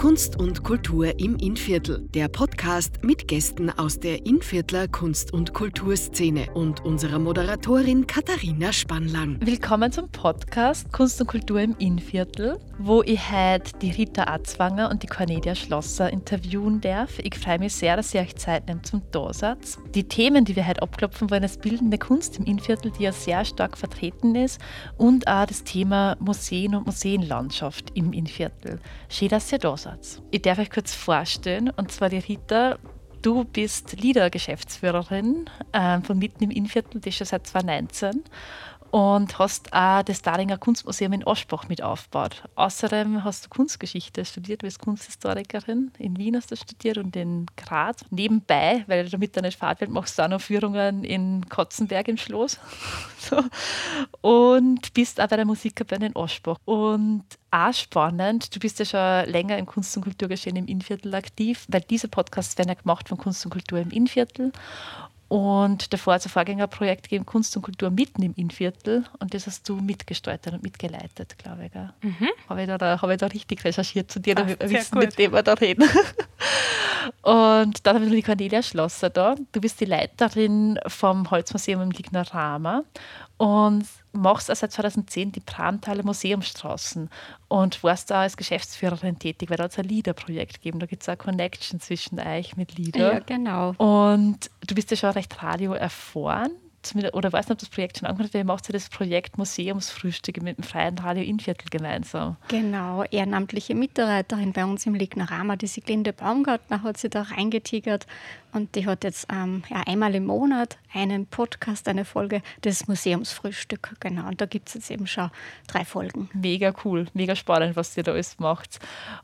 Kunst und Kultur im Innviertel, der Podcast mit Gästen aus der Innviertler Kunst- und Kulturszene und unserer Moderatorin Katharina Spannlang. Willkommen zum Podcast Kunst und Kultur im Innviertel, wo ich heute die Rita Arzwanger und die Cornelia Schlosser interviewen darf. Ich freue mich sehr, dass ihr euch Zeit nehmt zum Dasatz. Die Themen, die wir heute abklopfen wollen, ist bildende Kunst im Innviertel, die ja sehr stark vertreten ist, und auch das Thema Museen und Museenlandschaft im Innviertel. Schön, dass ihr da seid. Ich darf euch kurz vorstellen, und zwar die Rita. Du bist Liedergeschäftsführerin äh, von Mitten im Innviertel, das schon seit 2019 und hast auch das Daringer Kunstmuseum in Aschbach mit aufgebaut. Außerdem hast du Kunstgeschichte studiert, du bist Kunsthistorikerin. In Wien hast du studiert und in Graz. Nebenbei, weil du damit nicht Fahrt wird, machst du auch noch Führungen in Kotzenberg im Schloss. so. Und bist auch bei der Musikkapelle in Aschbach. Und auch spannend, du bist ja schon länger im Kunst- und Kulturgeschehen im Innviertel aktiv, weil diese Podcasts werden ja gemacht von Kunst und Kultur im Innviertel. Und davor hat es ein Vorgängerprojekt gegeben, Kunst und Kultur mitten im Innviertel. Und das hast du mitgestaltet und mitgeleitet, glaube ich. Mhm. Habe ich, da, hab ich da richtig recherchiert zu dir, damit wir wissen, gut. mit dem wir da reden. und dann haben wir die Cornelia Schlosser da. Du bist die Leiterin vom Holzmuseum im Lignorama und machst auch seit 2010 die Pramtaler Museumsstraßen und warst da als Geschäftsführerin tätig, weil da hat es ein Liederprojekt gegeben. Da gibt es auch Connection zwischen euch mit Lieder. Ja, genau. Und du bist ja schon recht radio erfahren oder weiß nicht, ob das Projekt schon angefangen hat, ihr macht ja das Projekt Museumsfrühstücke mit dem Freien Radio Innviertel gemeinsam. Genau, ehrenamtliche Mitarbeiterin bei uns im Lignorama, die Siglinde Baumgartner, hat sie da reingetigert und die hat jetzt ähm, ja, einmal im Monat einen Podcast, eine Folge des Museumsfrühstück. Genau, und da gibt es jetzt eben schon drei Folgen. Mega cool, mega spannend, was ihr da alles macht.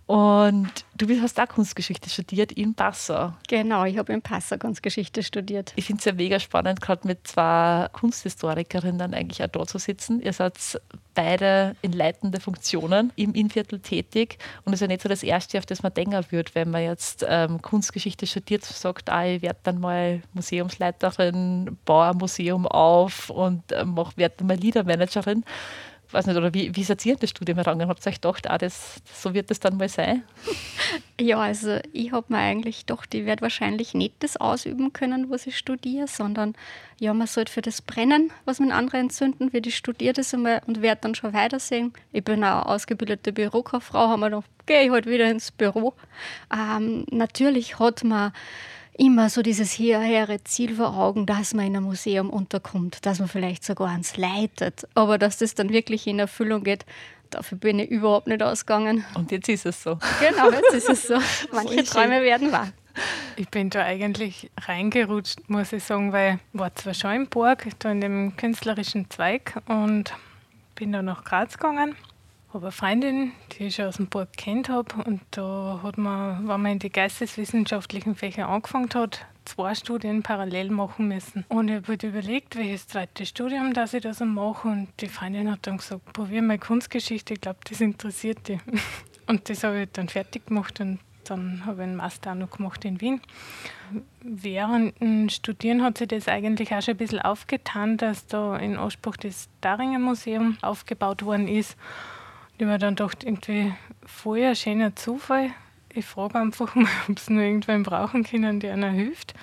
Und du hast auch Kunstgeschichte studiert in Passau. Genau, ich habe in Passau Kunstgeschichte studiert. Ich finde es ja mega spannend, gerade mit zwei Kunsthistorikerinnen dann eigentlich auch da zu sitzen. Ihr seid beide in leitende Funktionen im Innviertel tätig. Und es ist ja nicht so das Erste, auf das man denken würde, wenn man jetzt ähm, Kunstgeschichte studiert, sagt, ah, ich werde dann mal Museumsleiterin, baue ein Museum auf und äh, werde dann mal Liedermanagerin weiß nicht, oder wie, wie seid ihr das Studium herangegangen? Habt ihr euch gedacht, ah, das, so wird das dann mal sein? Ja, also ich habe mir eigentlich gedacht, ich werde wahrscheinlich nicht das ausüben können, was ich studiere, sondern ja, man sollte für das brennen, was man andere entzünden, wird ich studiere das einmal und werde dann schon weitersehen. Ich bin auch ausgebildete Bürokauffrau, haben wir gedacht, gehe ich halt wieder ins Büro. Ähm, natürlich hat man immer so dieses hehre Ziel vor Augen, dass man in einem Museum unterkommt, dass man vielleicht sogar eins leitet. Aber dass das dann wirklich in Erfüllung geht, dafür bin ich überhaupt nicht ausgegangen. Und jetzt ist es so. Genau, jetzt ist es so. Manche Träume werden wahr. Ich bin da eigentlich reingerutscht, muss ich sagen, weil ich war zwar schon im Burg, da in dem künstlerischen Zweig und bin dann nach Graz gegangen habe eine Freundin, die ich schon aus dem Burg kennt habe und da hat man, wenn man in die geisteswissenschaftlichen Fächer angefangen hat, zwei Studien parallel machen müssen. Und ich habe halt überlegt, welches zweite Studium das ich da so mache und die Freundin hat dann gesagt, probier mal Kunstgeschichte, ich glaube, das interessiert dich. Und das habe ich dann fertig gemacht und dann habe ich einen Master auch noch gemacht in Wien. Während dem Studieren hat sich das eigentlich auch schon ein bisschen aufgetan, dass da in Ausspruch das Daringer Museum aufgebaut worden ist. Ich habe mir dann gedacht, irgendwie voll ein schöner Zufall. Ich frage einfach mal, ob es nur irgendwen brauchen können, der einer hilft.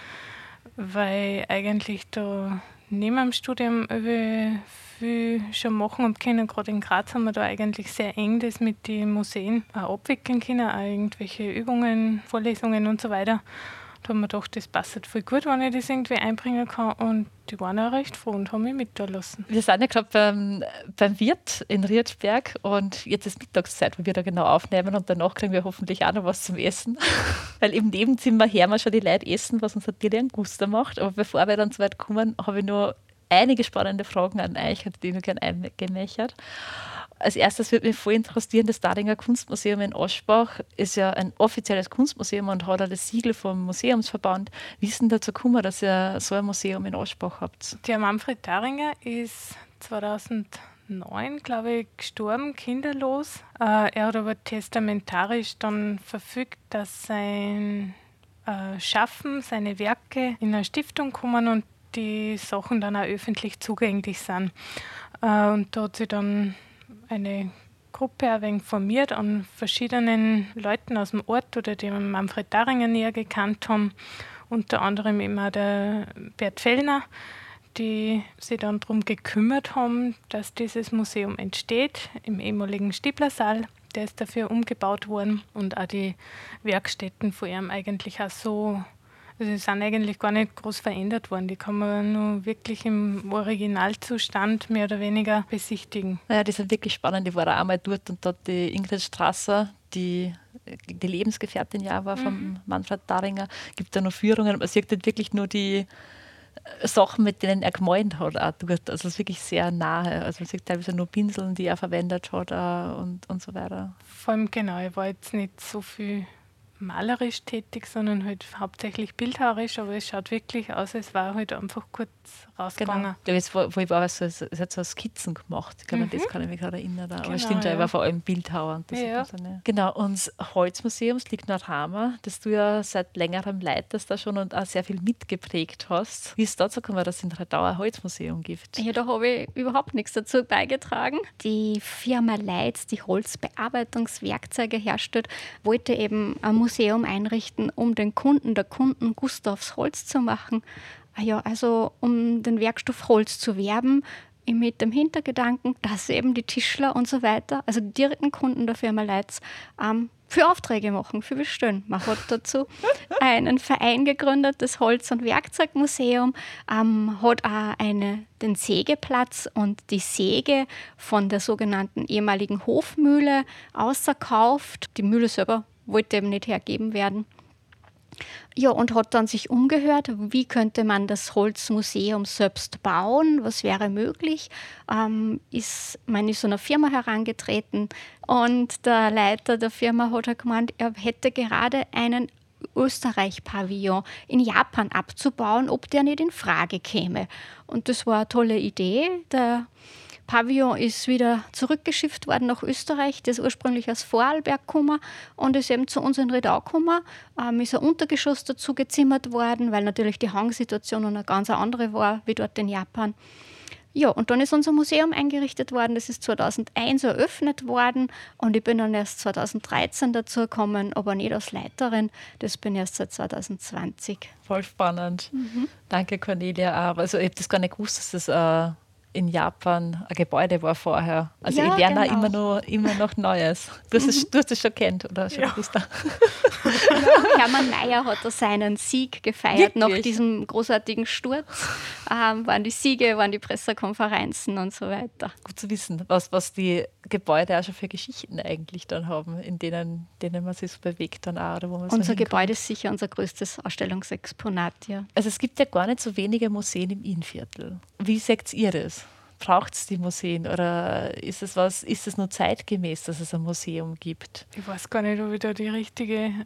Weil eigentlich da neben dem Studium viel schon machen und können. Gerade in Graz haben wir da eigentlich sehr eng das mit den Museen auch abwickeln können, auch irgendwelche Übungen, Vorlesungen und so weiter. Da haben wir gedacht, das passt voll gut, wenn ich das irgendwie einbringen kann. Und die waren auch recht froh und haben mich mit da lassen. Wir sind ja gerade beim, beim Wirt in Riedberg und jetzt ist Mittagszeit, wo wir da genau aufnehmen und danach kriegen wir hoffentlich auch noch was zum Essen. Weil im Nebenzimmer hören wir schon die Leute essen, was uns natürlich einen Guster macht. Aber bevor wir dann so weit kommen, habe ich nur einige spannende Fragen an euch, die ich noch gerne eingemächert als erstes würde mich voll interessieren, das Dadinger Kunstmuseum in Oschbach ist ja ein offizielles Kunstmuseum und hat auch das Siegel vom Museumsverband. Wie ist denn dazu gekommen, dass ihr so ein Museum in Oschbach habt? Der Manfred Daringer ist 2009, glaube ich, gestorben, kinderlos. Äh, er hat aber testamentarisch dann verfügt, dass sein äh, Schaffen, seine Werke in eine Stiftung kommen und die Sachen dann auch öffentlich zugänglich sind. Äh, und da hat sie dann eine Gruppe ein wenig formiert an verschiedenen Leuten aus dem Ort oder die Manfred Daringer näher gekannt haben. Unter anderem immer der Bert Fellner, die sich dann darum gekümmert haben, dass dieses Museum entsteht im ehemaligen Stieblersaal. Der ist dafür umgebaut worden und auch die Werkstätten von ihm eigentlich auch so also die sind eigentlich gar nicht groß verändert worden. Die kann man nur wirklich im Originalzustand mehr oder weniger besichtigen. Naja, die sind wirklich spannend. Ich war auch einmal dort und dort die Ingrid Strasser, die die Lebensgefährtin ja war von mhm. Manfred Daringer, gibt da noch Führungen. Man sieht halt wirklich nur die Sachen, mit denen er gemalt hat. Auch dort. Also es ist wirklich sehr nahe. Also man sieht teilweise nur Pinseln, die er verwendet hat und, und so weiter. Vor allem genau, er war jetzt nicht so viel malerisch tätig, sondern halt hauptsächlich bildhauerisch, aber es schaut wirklich aus, als war halt einfach kurz rausgegangen. Genau. Ja, wo, wo ich war, so, es hat so Skizzen gemacht. Ich glaube, mhm. das kann ich mich gerade erinnern. Aber genau, stimmt, ja. er war vor allem Bildhauer. Und das ja. so genau, und das Holzmuseum liegt nach Hammer, das du ja seit längerem leitest da schon und auch sehr viel mitgeprägt hast. Wie ist es dazu gekommen, dass es in Radau ein Holzmuseum gibt? Ja, da habe ich überhaupt nichts dazu beigetragen. Die Firma Leitz, die Holzbearbeitungswerkzeuge herstellt, wollte eben ein Museum einrichten, um den Kunden, der Kunden Gustavs Holz zu machen. Ah ja, also um den Werkstoff Holz zu werben, mit dem Hintergedanken, dass eben die Tischler und so weiter, also die direkten Kunden der Firma Leitz, ähm, für Aufträge machen, für Bestellen. Man hat dazu einen Verein gegründet, das Holz- und Werkzeugmuseum, ähm, hat auch eine, den Sägeplatz und die Säge von der sogenannten ehemaligen Hofmühle ausverkauft. Die Mühle selber wollte eben nicht hergeben werden. Ja, und hat dann sich umgehört, wie könnte man das Holzmuseum selbst bauen, was wäre möglich. Ähm, ist, man ist so einer Firma herangetreten und der Leiter der Firma hat halt gemeint, er hätte gerade einen Österreich-Pavillon in Japan abzubauen, ob der nicht in Frage käme. Und das war eine tolle Idee. Der Pavillon ist wieder zurückgeschifft worden nach Österreich. Das ist ursprünglich aus Vorarlberg gekommen und ist eben zu uns in Redau gekommen. Ähm, ist ein Untergeschoss dazu gezimmert worden, weil natürlich die Hangsituation eine ganz andere war wie dort in Japan. Ja, und dann ist unser Museum eingerichtet worden. Das ist 2001 eröffnet worden und ich bin dann erst 2013 dazu gekommen, aber nicht als Leiterin. Das bin ich erst seit 2020. Voll spannend. Mhm. Danke, Cornelia. Also, ich habe das gar nicht gewusst, dass das äh, in Japan ein Gebäude war vorher. Also ja, ich lerne genau. immer, noch, immer noch Neues. Du hast, es, du hast es schon kennt oder schon ja, Hermann Mayer hat da seinen Sieg gefeiert Wirklich? nach diesem großartigen Sturz. Ähm, waren die Siege, waren die Pressekonferenzen und so weiter. Gut zu wissen, was, was die Gebäude auch schon für Geschichten eigentlich dann haben, in denen, denen man sich so bewegt dann auch. Oder wo man unser so Gebäude ist sicher unser größtes Ausstellungsexponat, ja. Also es gibt ja gar nicht so wenige Museen im Innviertel. Wie seht ihr das? Braucht es die Museen oder ist es was, ist es nur zeitgemäß, dass es ein Museum gibt? Ich weiß gar nicht, ob ich da die richtige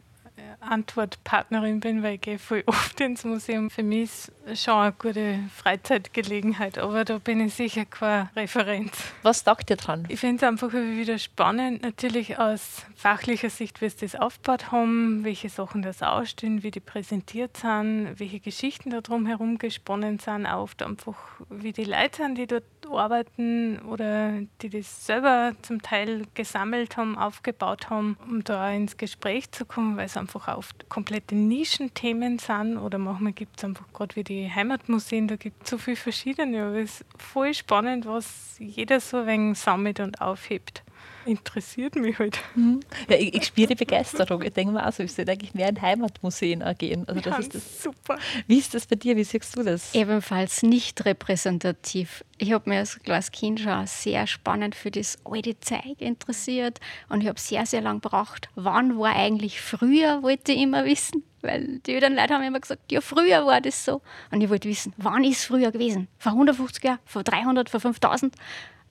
Antwortpartnerin bin, weil ich gehe voll oft ins Museum. Für mich ist schon eine gute Freizeitgelegenheit, aber da bin ich sicher keine Referenz. Was taugt dir dran? Ich finde es einfach wieder spannend, natürlich aus fachlicher Sicht, wie sie das aufgebaut haben, welche Sachen das ausstehen, wie die präsentiert sind, welche Geschichten da drum herum gesponnen sind, auch oft einfach, wie die Leute sind, die dort arbeiten oder die das selber zum Teil gesammelt haben, aufgebaut haben, um da ins Gespräch zu kommen, weil es einfach oft komplette Nischenthemen sind oder manchmal gibt es einfach gerade wie die Heimatmuseen, da gibt es so viele verschiedene, aber es ist voll spannend, was jeder so ein wenig sammelt und aufhebt interessiert mich halt. Mhm. Ja, ich, ich spüre die Begeisterung. Ich denke mir auch so, ich sollte eigentlich mehr in Heimatmuseen gehen. Also das ja, ist das. Super. Wie ist das bei dir? Wie siehst du das? Ebenfalls nicht repräsentativ. Ich habe mich als kleines Kind schon sehr spannend für das alte Zeug interessiert und ich habe sehr, sehr lange gebraucht. Wann war eigentlich früher, wollte ich immer wissen. Weil die anderen Leute haben immer gesagt, ja, früher war das so. Und ich wollte wissen, wann ist es früher gewesen? Vor 150 Jahren, vor 300, vor 5000?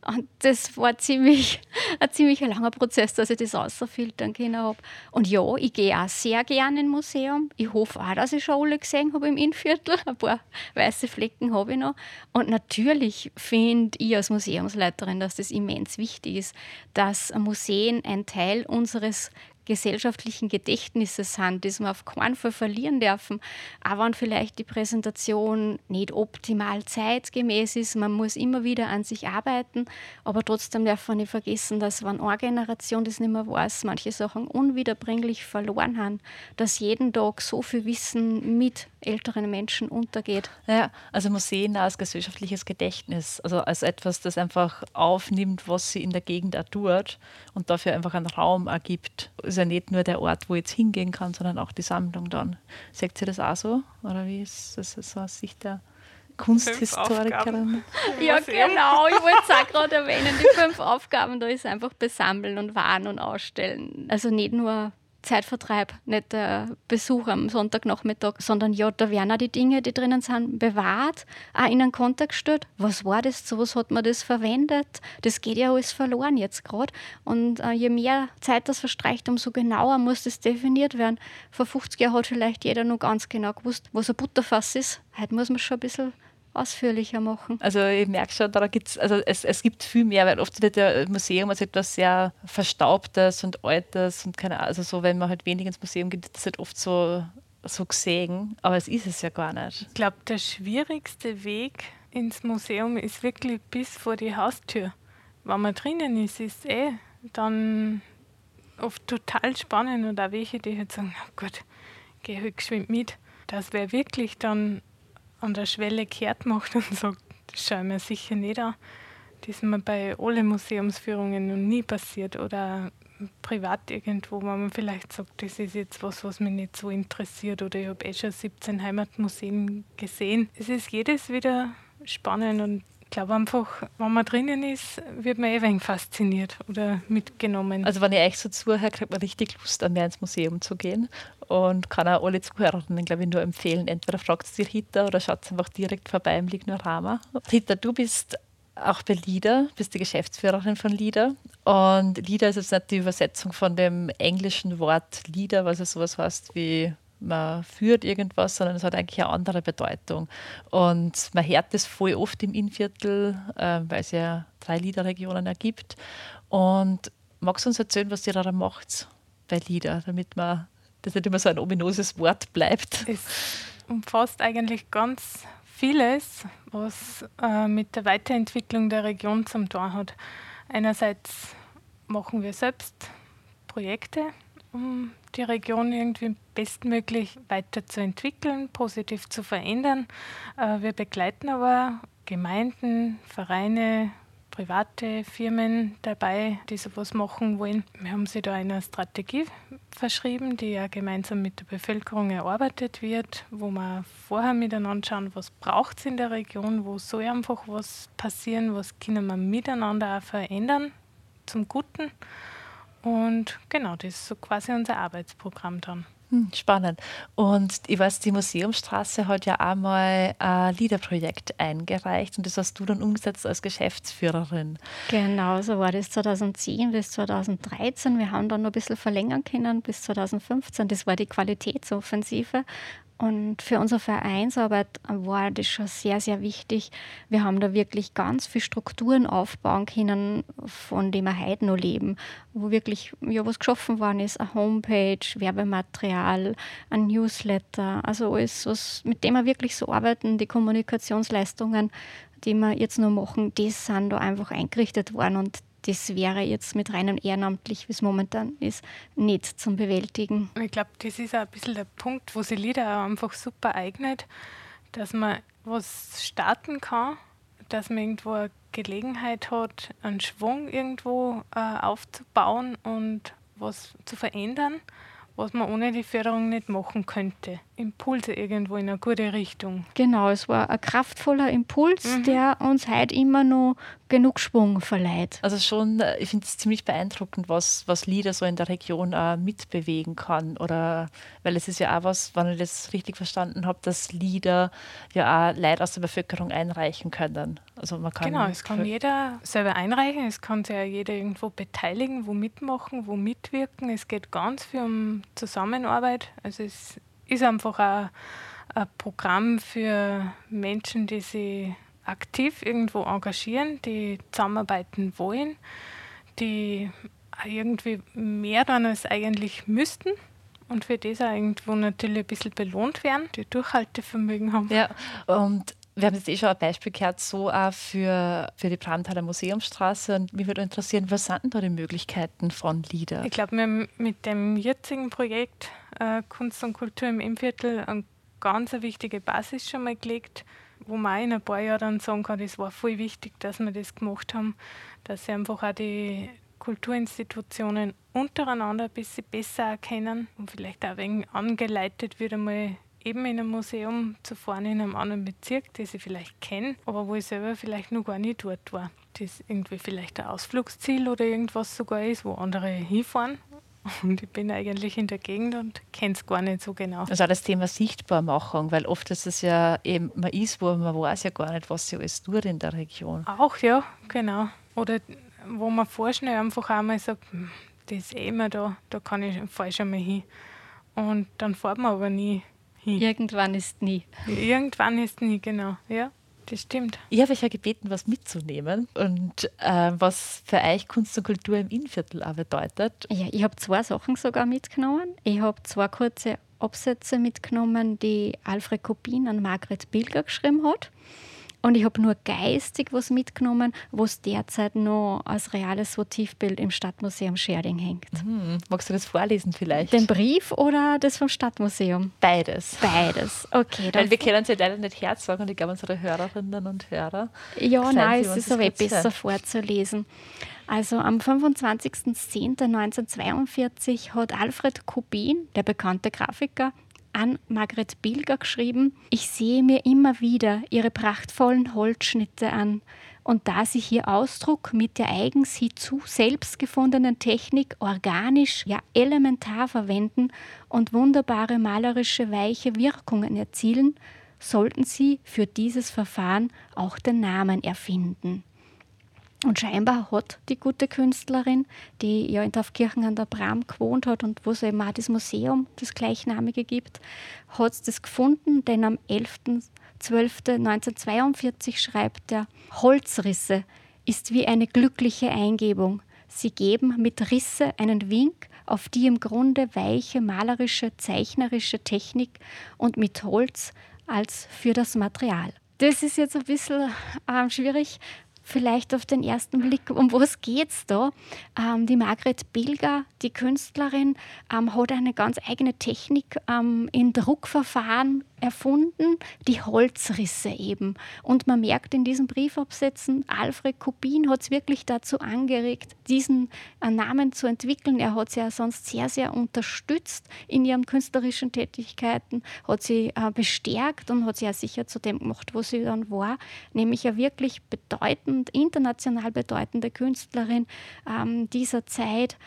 Und das war ziemlich, ein ziemlich langer Prozess, dass ich das rausfiltern können habe. Und ja, ich gehe auch sehr gerne ins Museum. Ich hoffe auch, dass ich schon alle gesehen habe im Innviertel. Ein paar weiße Flecken habe ich noch. Und natürlich finde ich als Museumsleiterin, dass das immens wichtig ist, dass Museen ein Teil unseres gesellschaftlichen Gedächtnisses sind, das wir auf keinen Fall verlieren dürfen. Auch wenn vielleicht die Präsentation nicht optimal zeitgemäß ist, man muss immer wieder an sich arbeiten, aber trotzdem darf man nicht vergessen, dass wenn eine Generation das nicht mehr weiß, manche Sachen unwiederbringlich verloren haben, dass jeden Tag so viel Wissen mit älteren Menschen untergeht. Ja, also Museen als gesellschaftliches Gedächtnis, also als etwas, das einfach aufnimmt, was sie in der Gegend auch tut und dafür einfach einen Raum ergibt. Ist ja nicht nur der Ort, wo ich jetzt hingehen kann, sondern auch die Sammlung dann. Seht ihr das auch so? Oder wie ist das so aus Sicht der Kunsthistorikerin? Ja, genau. Ich wollte es auch gerade erwähnen. Die fünf Aufgaben, da ist einfach besammeln und warnen und ausstellen. Also nicht nur Zeitvertreib, nicht der Besuch am Sonntagnachmittag, sondern ja, da werden auch die Dinge, die drinnen sind, bewahrt, auch in einen Kontext gestellt. Was war das? Zu was hat man das verwendet? Das geht ja alles verloren jetzt gerade. Und äh, je mehr Zeit das verstreicht, umso genauer muss das definiert werden. Vor 50 Jahren hat vielleicht jeder noch ganz genau gewusst, was ein Butterfass ist. Heute muss man schon ein bisschen ausführlicher machen. Also ich merke schon, da gibt's, also es, es gibt viel mehr, weil oft wird der Museum als etwas sehr Verstaubtes und Altes und keine Ahnung, also so, wenn man halt wenig ins Museum geht, ist das halt oft so, so gesehen, aber es ist es ja gar nicht. Ich glaube, der schwierigste Weg ins Museum ist wirklich bis vor die Haustür. Wenn man drinnen ist, ist eh dann oft total spannend und auch welche, die halt sagen, oh Gott, geh halt geschwind mit. Das wäre wirklich dann an der Schwelle kehrt macht und sagt, das schauen wir sicher nicht an. Das ist mir bei allen Museumsführungen noch nie passiert oder privat irgendwo, wo man vielleicht sagt, das ist jetzt was, was mich nicht so interessiert oder ich habe eh schon 17 Heimatmuseen gesehen. Es ist jedes wieder spannend und ich glaube einfach, wenn man drinnen ist, wird man eh wenig fasziniert oder mitgenommen. Also wenn ich euch so zuhöre, kriegt man richtig Lust, mehr ins Museum zu gehen und kann auch alle Zuhörerinnen, glaube ich, nur empfehlen. Entweder fragt die Rita oder schaut einfach direkt vorbei im Lignorama. Rita, du bist auch bei LIDA, bist die Geschäftsführerin von LIDA. Und LIDA ist jetzt nicht die Übersetzung von dem englischen Wort LIDA, was es sowas heißt wie man führt irgendwas, sondern es hat eigentlich eine andere Bedeutung. Und man hört das voll oft im Innviertel, äh, weil es ja drei Liederregionen ergibt. Und magst du uns erzählen, was ihr da macht bei Lieder, damit man das nicht immer so ein ominöses Wort bleibt? Es umfasst eigentlich ganz vieles, was äh, mit der Weiterentwicklung der Region zum Tor hat. Einerseits machen wir selbst Projekte, um die Region irgendwie bestmöglich weiterzuentwickeln, positiv zu verändern. Äh, wir begleiten aber Gemeinden, Vereine, private Firmen dabei, die sowas machen wollen. Wir haben sie da eine Strategie verschrieben, die ja gemeinsam mit der Bevölkerung erarbeitet wird, wo wir vorher miteinander schauen, was braucht es in der Region, wo soll einfach was passieren, was können wir miteinander auch verändern zum Guten. Und genau, das ist so quasi unser Arbeitsprogramm dann. Hm, spannend. Und ich weiß, die Museumsstraße hat ja einmal ein Liederprojekt eingereicht und das hast du dann umgesetzt als Geschäftsführerin. Genau, so war das 2010 bis 2013. Wir haben dann noch ein bisschen verlängern können bis 2015. Das war die Qualitätsoffensive. Und für unsere Vereinsarbeit war das schon sehr, sehr wichtig. Wir haben da wirklich ganz viele Strukturen aufbauen können, von denen wir heute noch leben, wo wirklich ja, was geschaffen worden ist, eine Homepage, Werbematerial, ein Newsletter, also alles, was, mit dem wir wirklich so arbeiten, die Kommunikationsleistungen, die wir jetzt noch machen, die sind da einfach eingerichtet worden und das wäre jetzt mit reinem ehrenamtlich, wie es momentan ist, nicht zum Bewältigen. Ich glaube, das ist auch ein bisschen der Punkt, wo sich Lieder auch einfach super eignet, dass man was starten kann, dass man irgendwo eine Gelegenheit hat, einen Schwung irgendwo äh, aufzubauen und was zu verändern was man ohne die Förderung nicht machen könnte. Impulse irgendwo in eine gute Richtung. Genau, es war ein kraftvoller Impuls, mhm. der uns heute immer noch genug Schwung verleiht. Also schon, äh, ich finde es ziemlich beeindruckend, was, was Lieder so in der Region auch mitbewegen kann. Oder weil es ist ja auch was, wenn ich das richtig verstanden habe, dass Lieder ja auch Leute aus der Bevölkerung einreichen können. Also man kann genau, es kann jeder selber einreichen, es kann sich ja jeder irgendwo beteiligen, wo mitmachen, wo mitwirken. Es geht ganz viel um Zusammenarbeit. Also es ist einfach ein, ein Programm für Menschen, die sich aktiv irgendwo engagieren, die zusammenarbeiten wollen, die irgendwie mehr dann als eigentlich müssten und für das auch irgendwo natürlich ein bisschen belohnt werden, die Durchhaltevermögen haben. Ja, und wir haben jetzt eh schon ein Beispiel gehört, so auch für, für die Brandhaler Museumsstraße. Und mich würde interessieren, was sind denn da die Möglichkeiten von LIDA? Ich glaube, wir haben mit dem jetzigen Projekt äh, Kunst und Kultur im Innviertel eine ganz wichtige Basis schon mal gelegt, wo man in ein paar Jahren sagen kann, es war voll wichtig, dass wir das gemacht haben, dass sie einfach auch die Kulturinstitutionen untereinander ein bisschen besser erkennen und vielleicht auch wenig angeleitet wird, einmal eben in einem Museum zu fahren in einem anderen Bezirk, das ich vielleicht kenne, aber wo ich selber vielleicht noch gar nicht dort war. Das irgendwie vielleicht ein Ausflugsziel oder irgendwas sogar ist, wo andere hinfahren. Und ich bin eigentlich in der Gegend und kenne es gar nicht so genau. Also auch das Thema Sichtbarmachung, weil oft ist es ja eben, man ist wo, man weiß ja gar nicht, was sie alles tut in der Region. Auch, ja, genau. Oder wo man vorschnell einfach einmal sagt, hm, das ist eh immer da, da kann ich falsch einmal hin. Und dann fährt man aber nie hin. Irgendwann ist nie. Irgendwann ist nie, genau. Ja, das stimmt. Ich habe euch ja gebeten, was mitzunehmen und äh, was für euch Kunst und Kultur im Innviertel auch bedeutet. Ja, ich habe zwei Sachen sogar mitgenommen. Ich habe zwei kurze Absätze mitgenommen, die Alfred Kopin an Margret Bilger geschrieben hat. Und ich habe nur geistig was mitgenommen, was derzeit noch als reales Motivbild im Stadtmuseum Scherding hängt. Mhm. Magst du das vorlesen vielleicht? Den Brief oder das vom Stadtmuseum? Beides. Beides, okay. Weil wir können es ja leider nicht herzagen und ich glaube, unsere Hörerinnen und Hörer. Ja, nein, es ist aber besser vorzulesen. Also am 25.10.1942 hat Alfred Kubin, der bekannte Grafiker, an Margret Bilger geschrieben, ich sehe mir immer wieder ihre prachtvollen Holzschnitte an. Und da sie hier Ausdruck mit der eigens hierzu selbst gefundenen Technik organisch, ja elementar verwenden und wunderbare malerische weiche Wirkungen erzielen, sollten sie für dieses Verfahren auch den Namen erfinden. Und scheinbar hat die gute Künstlerin, die ja in Taufkirchen an der Bram gewohnt hat und wo es eben auch das Museum, das gleichnamige gibt, hat das gefunden, denn am 11.12.1942 schreibt er, Holzrisse ist wie eine glückliche Eingebung. Sie geben mit Risse einen Wink auf die im Grunde weiche malerische, zeichnerische Technik und mit Holz als für das Material. Das ist jetzt ein bisschen äh, schwierig, vielleicht auf den ersten Blick, um was geht es da? Ähm, die Margret Bilger, die Künstlerin, ähm, hat eine ganz eigene Technik ähm, in Druckverfahren erfunden, die Holzrisse eben. Und man merkt in diesen Briefabsätzen, Alfred Kubin hat es wirklich dazu angeregt, diesen äh, Namen zu entwickeln. Er hat sie ja sonst sehr, sehr unterstützt in ihren künstlerischen Tätigkeiten, hat sie äh, bestärkt und hat sie ja sicher zu dem gemacht, wo sie dann war, nämlich eine wirklich bedeutend, international bedeutende Künstlerin ähm, dieser Zeit.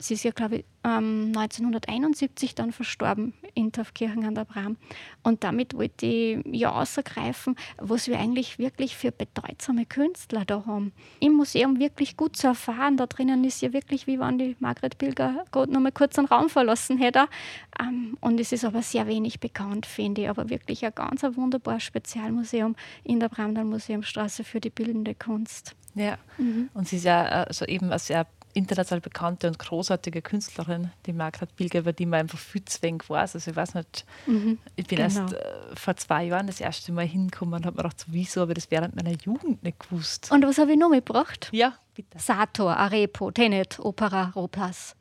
Sie ist ja, glaube ich, 1971 dann verstorben in Taufkirchen an der Bram. Und damit wollte ich ja ausgreifen, was wir eigentlich wirklich für bedeutsame Künstler da haben. Im Museum wirklich gut zu erfahren. Da drinnen ist ja wirklich, wie wenn die Margret Bilger gerade noch mal kurz einen Raum verlassen hätte. Ähm, und es ist aber sehr wenig bekannt, finde ich. Aber wirklich ein ganz ein wunderbares Spezialmuseum in der Bramdal Museumstraße für die bildende Kunst. Ja, mhm. und sie ist ja also eben ein sehr international bekannte und großartige Künstlerin, die Margret Bilger, über die man einfach viel zu wenig weiß. Also ich weiß nicht, mhm, ich bin genau. erst äh, vor zwei Jahren das erste Mal hingekommen und habe mir gedacht, wieso habe ich das während meiner Jugend nicht gewusst. Und was habe ich noch mitgebracht? Ja, bitte. Sator, Arepo, Tenet, Opera, Ropas.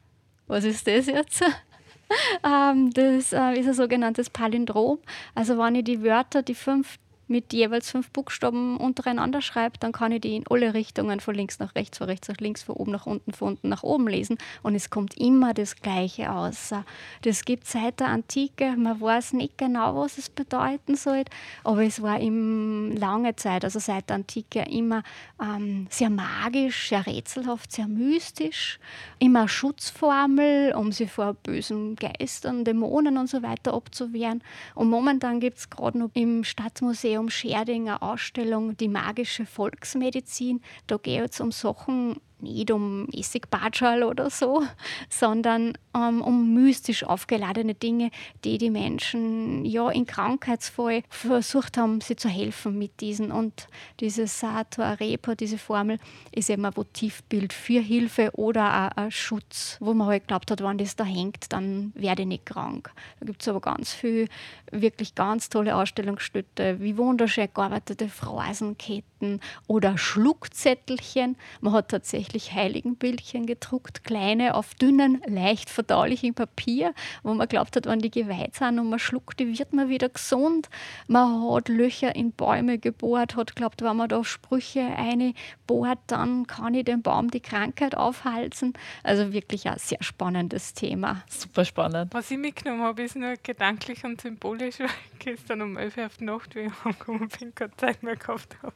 Was ist das jetzt? ähm, das äh, ist ein sogenanntes Palindrom. Also wenn ich die Wörter, die fünf mit jeweils fünf Buchstaben untereinander schreibe, dann kann ich die in alle Richtungen von links nach rechts, von rechts nach links, von oben nach unten, von unten nach oben lesen und es kommt immer das Gleiche aus. Das gibt es seit der Antike, man weiß nicht genau, was es bedeuten soll, aber es war in lange Zeit, also seit der Antike, immer ähm, sehr magisch, sehr rätselhaft, sehr mystisch, immer Schutzformel, um sie vor bösen Geistern, Dämonen und so weiter abzuwehren. Und momentan gibt es gerade noch im Stadtmuseum Museum Scherding eine Ausstellung Die magische Volksmedizin. Da geht es um Sachen nicht um Essigbatschal oder so, sondern ähm, um mystisch aufgeladene Dinge, die die Menschen ja in Krankheitsfall versucht haben, sie zu helfen mit diesen. Und dieses Sato Arepa, diese Formel, ist eben ein Votivbild für Hilfe oder auch ein Schutz, wo man halt glaubt hat, wenn das da hängt, dann werde ich nicht krank. Da gibt es aber ganz viel, wirklich ganz tolle Ausstellungsstücke, wie wunderschön gearbeitete Phrasenketten oder Schluckzettelchen. Man hat tatsächlich Heiligenbildchen gedruckt, kleine auf dünnen, leicht verdaulichem Papier, wo man glaubt hat, wenn die geweiht sind und man schluckt, die wird man wieder gesund. Man hat Löcher in Bäume gebohrt, hat glaubt, wenn man da Sprüche einbohrt, dann kann ich dem Baum die Krankheit aufhalten. Also wirklich ein sehr spannendes Thema. Super spannend. Was ich mitgenommen habe, ist nur gedanklich und symbolisch, weil ich gestern um 11 Uhr auf die Nacht, wie ich heimgekommen bin, keine Zeit mehr gehabt habe.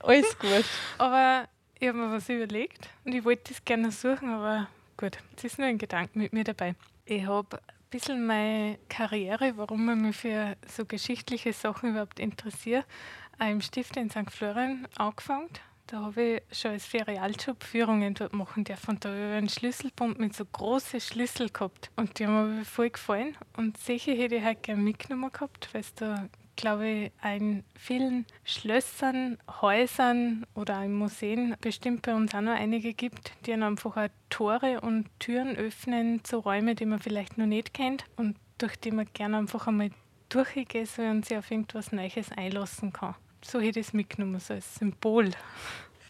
Alles gut. Aber ich habe mir was überlegt und ich wollte das gerne suchen, aber gut, es ist nur ein Gedanke mit mir dabei. Ich habe ein bisschen meine Karriere, warum ich mich für so geschichtliche Sachen überhaupt interessiere, im Stift in St. Florian angefangen. Da habe ich schon als Ferialjob Führungen dort machen dürfen. Und da habe ich einen Schlüsselbund mit so großen Schlüssel gehabt. Und die haben mir voll gefallen. Und sicher hätte ich halt gerne mitgenommen gehabt, weil es da glaube ich, in vielen Schlössern, Häusern oder in Museen bestimmt bei uns auch noch einige gibt, die einfach auch Tore und Türen öffnen zu Räumen, die man vielleicht noch nicht kennt und durch die man gerne einfach einmal durchgehen soll und sich auf irgendwas Neues einlassen kann. So hätte ich es mitgenommen, so als Symbol.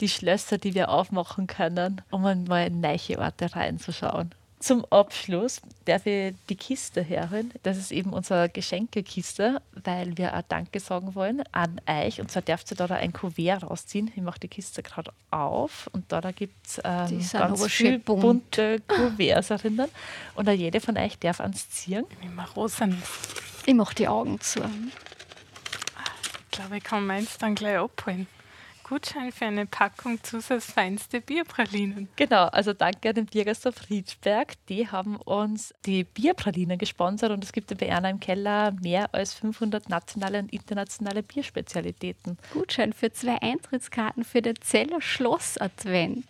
Die Schlösser, die wir aufmachen können, um mal in neue Orte reinzuschauen. Zum Abschluss darf ich die Kiste herholen. Das ist eben unsere Geschenkekiste, weil wir auch Danke sagen wollen an euch. Und zwar darfst du da ein Kuvert rausziehen. Ich mache die Kiste gerade auf und da, da gibt es ähm, ganz viele bunt. bunte Kuverts erinnern. Und auch jede von euch darf ans ziehen. Ich mache Rosen. Ich mache die Augen zu. Ich glaube, ich kann meins dann gleich abholen. Gutschein für eine Packung Zusatz feinste Bierpralinen. Genau, also danke an den Biergasthof Friedberg. Die haben uns die Bierpralinen gesponsert und es gibt bei Erna im Keller mehr als 500 nationale und internationale Bierspezialitäten. Gutschein für zwei Eintrittskarten für den Zeller Schloss Advent.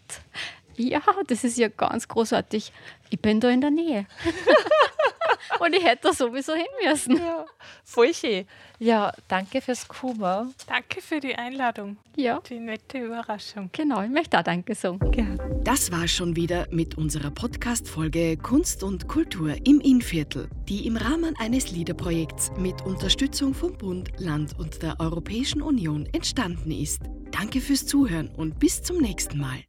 Ja, das ist ja ganz großartig. Ich bin da in der Nähe. Und ich hätte da sowieso hin müssen. Ja, voll schön. Ja, danke fürs Kommen. Danke für die Einladung. Ja. Die nette Überraschung. Genau, ich möchte auch Danke sagen. Gerne. Das war schon wieder mit unserer Podcast-Folge Kunst und Kultur im Innviertel, die im Rahmen eines Liederprojekts mit Unterstützung vom Bund, Land und der Europäischen Union entstanden ist. Danke fürs Zuhören und bis zum nächsten Mal.